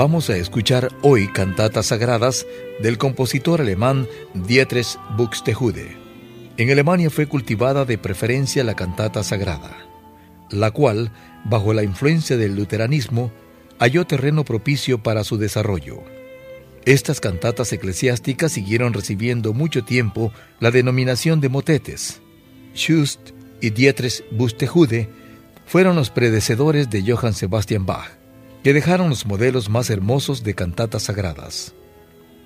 Vamos a escuchar hoy cantatas sagradas del compositor alemán Dietrich Buxtehude. En Alemania fue cultivada de preferencia la cantata sagrada, la cual, bajo la influencia del luteranismo, halló terreno propicio para su desarrollo. Estas cantatas eclesiásticas siguieron recibiendo mucho tiempo la denominación de motetes. Schust y Dietrich Buxtehude fueron los predecesores de Johann Sebastian Bach que dejaron los modelos más hermosos de cantatas sagradas.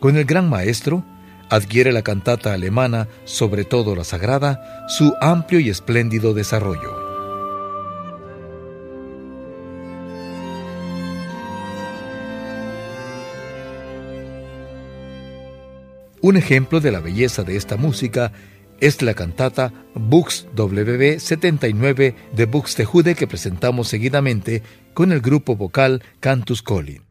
Con el gran maestro, adquiere la cantata alemana, sobre todo la sagrada, su amplio y espléndido desarrollo. Un ejemplo de la belleza de esta música es la cantata Bux WB 79 de Buxtehude que presentamos seguidamente con el grupo vocal Cantus Colin.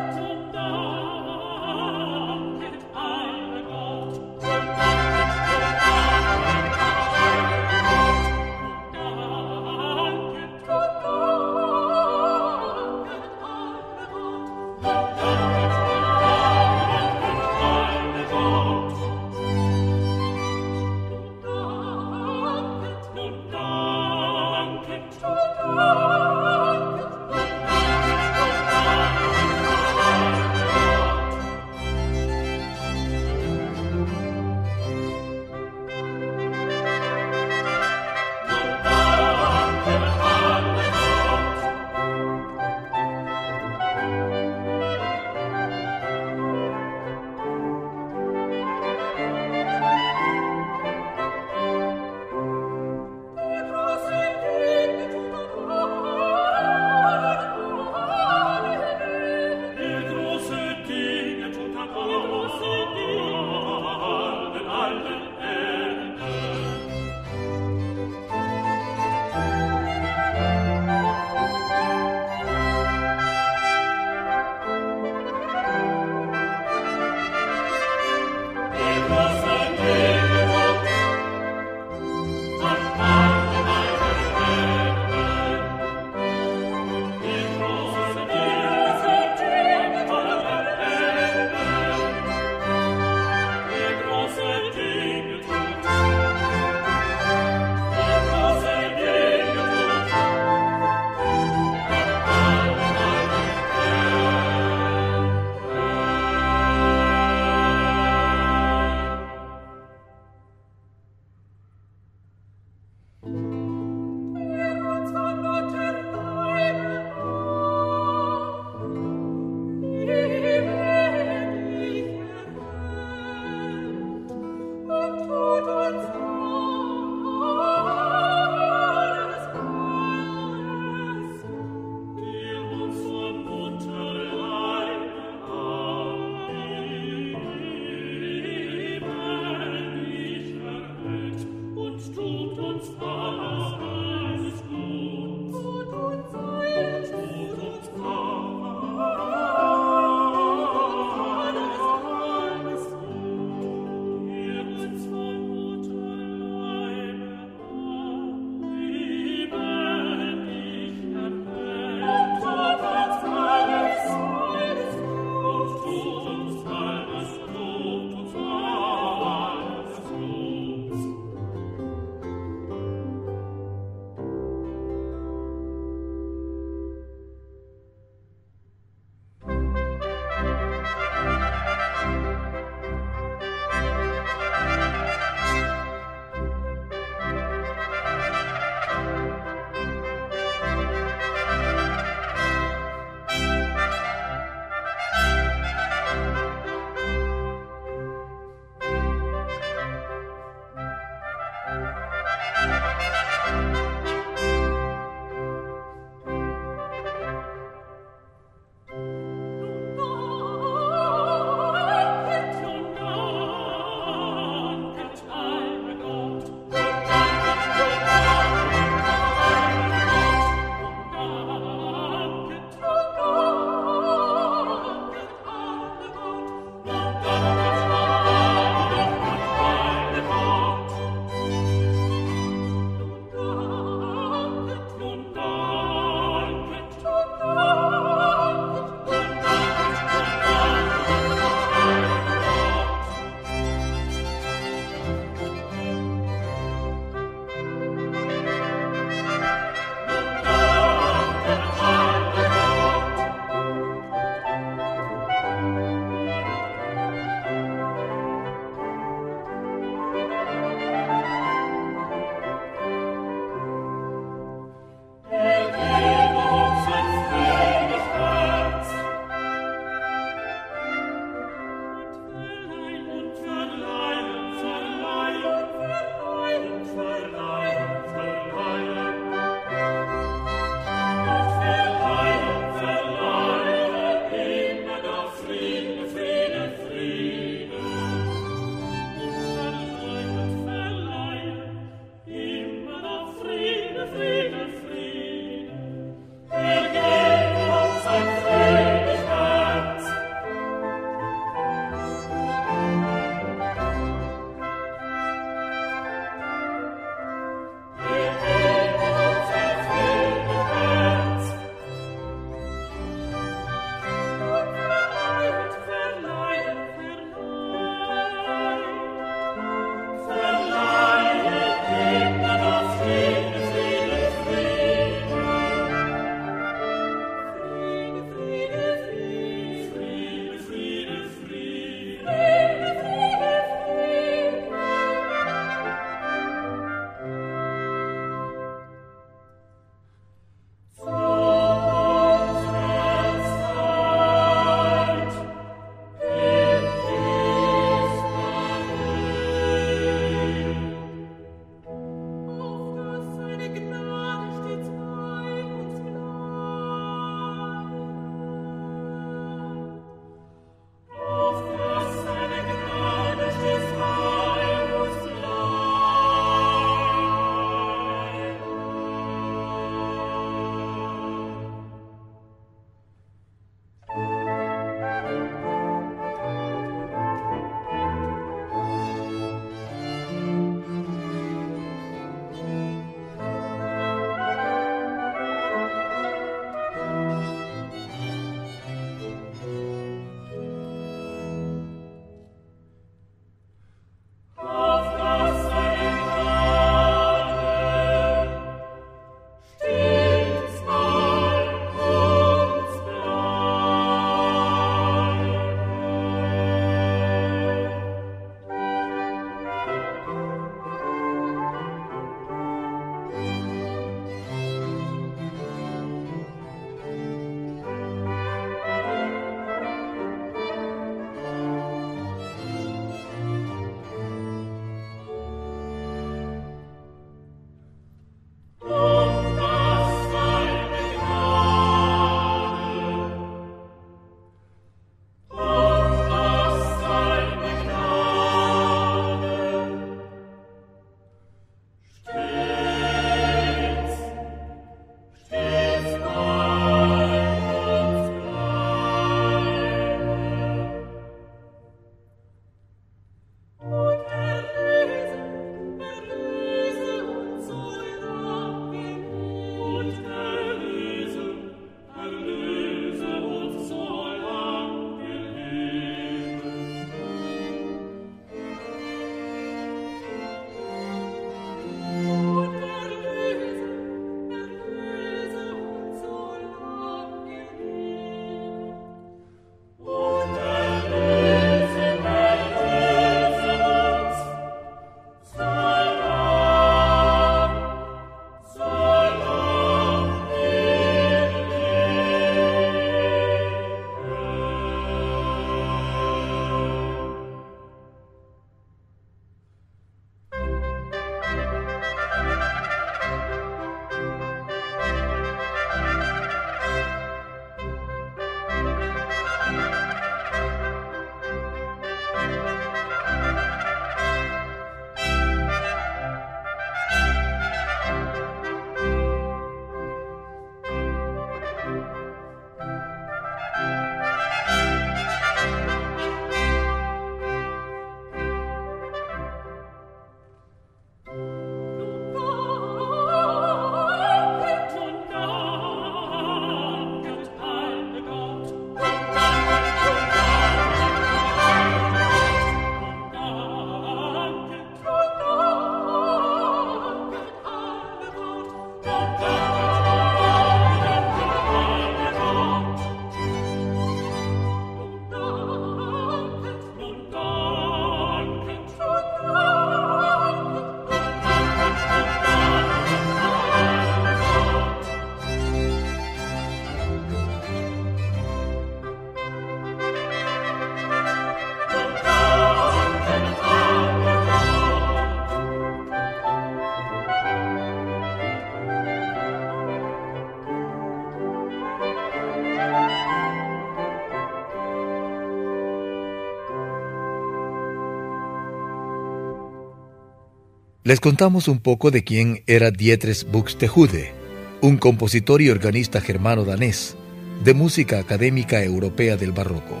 Les contamos un poco de quién era Dietrich Buxtehude, un compositor y organista germano-danés de música académica europea del barroco.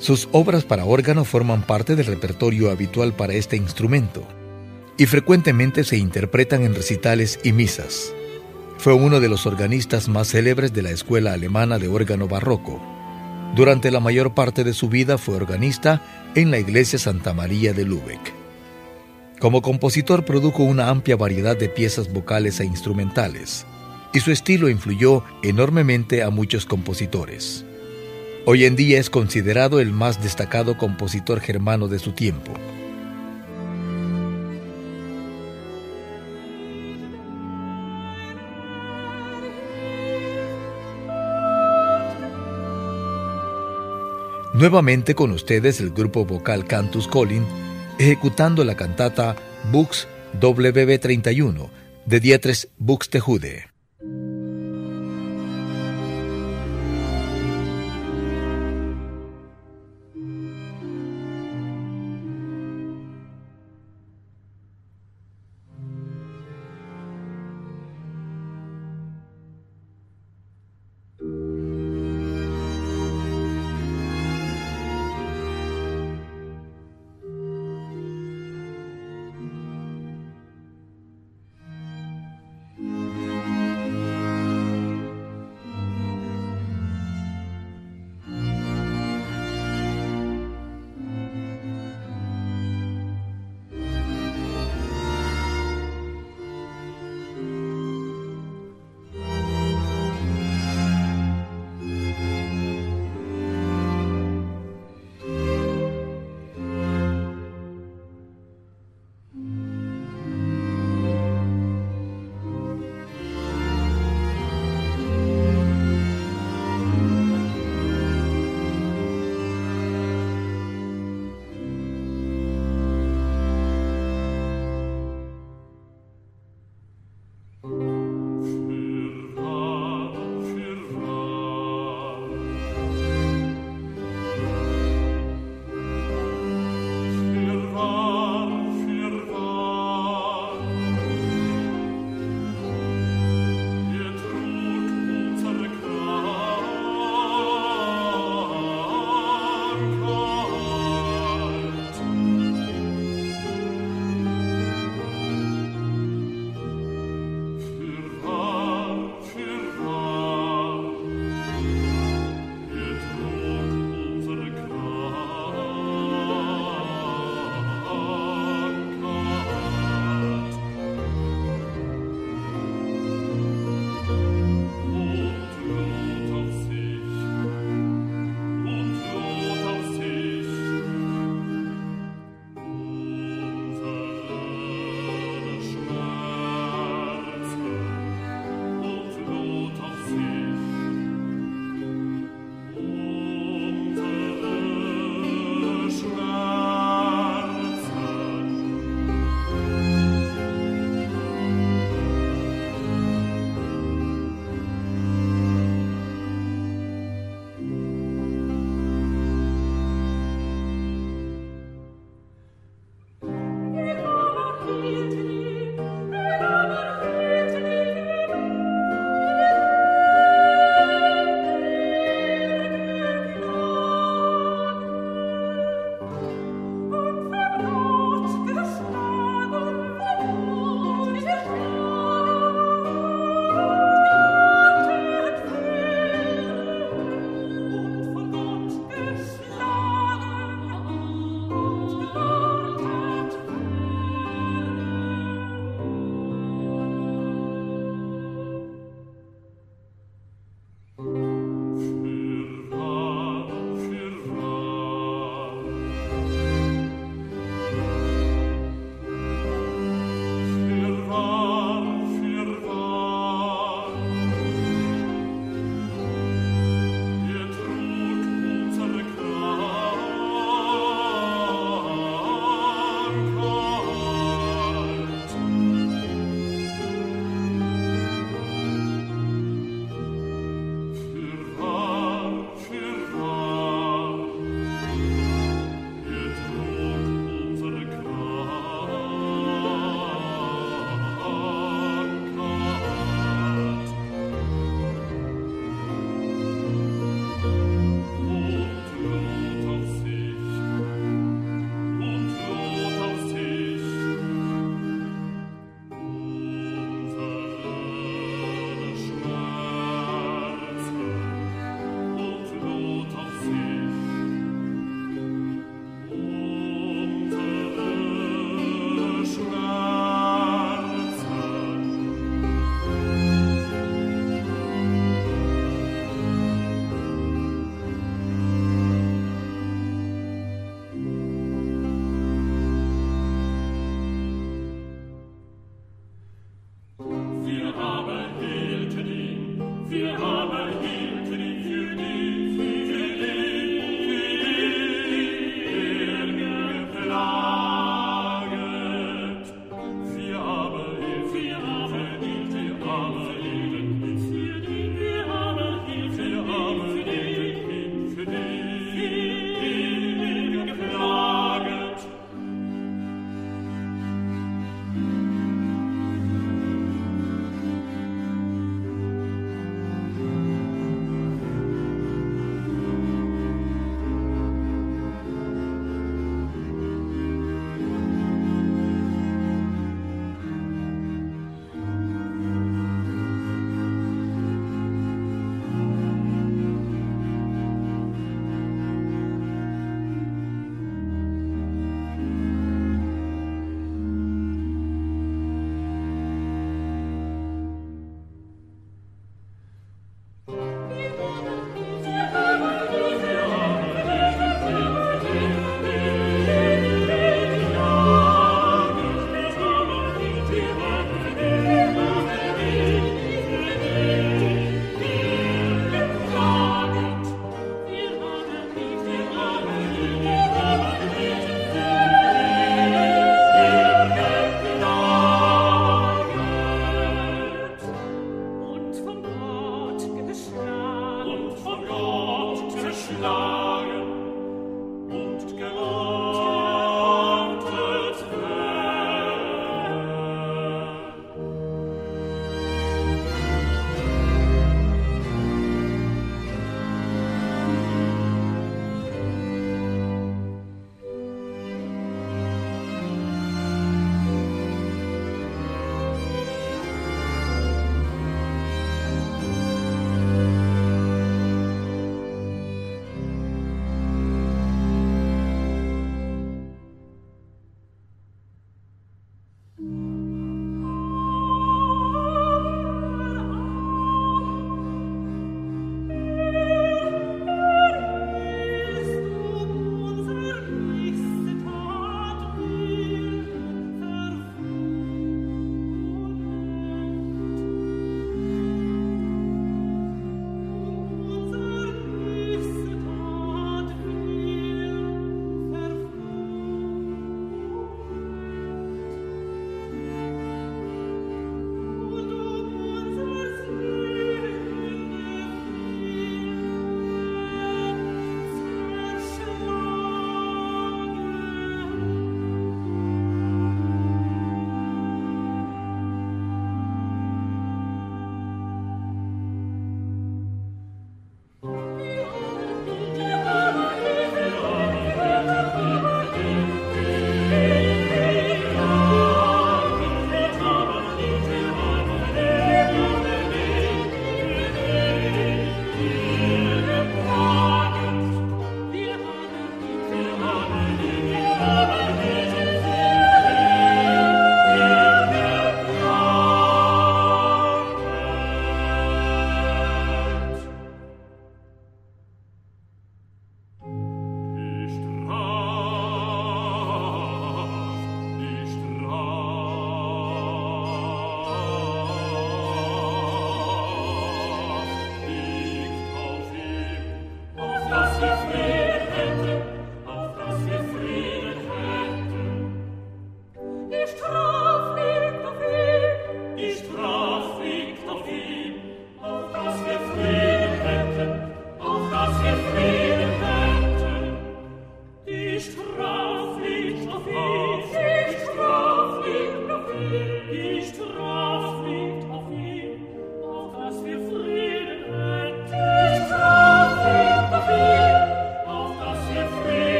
Sus obras para órgano forman parte del repertorio habitual para este instrumento y frecuentemente se interpretan en recitales y misas. Fue uno de los organistas más célebres de la escuela alemana de órgano barroco. Durante la mayor parte de su vida fue organista en la iglesia Santa María de Lübeck. Como compositor produjo una amplia variedad de piezas vocales e instrumentales, y su estilo influyó enormemente a muchos compositores. Hoy en día es considerado el más destacado compositor germano de su tiempo. Nuevamente con ustedes el grupo vocal Cantus Colin, ejecutando la cantata Bux WB31 de Dietrich Buxtehude.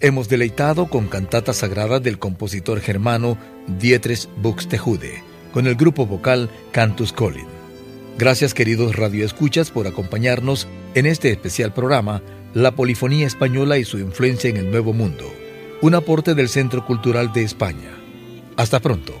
Hemos deleitado con cantatas sagradas del compositor germano Dietrich Buxtehude, con el grupo vocal Cantus Colin. Gracias queridos radioescuchas por acompañarnos en este especial programa La Polifonía Española y su influencia en el Nuevo Mundo, un aporte del Centro Cultural de España. Hasta pronto.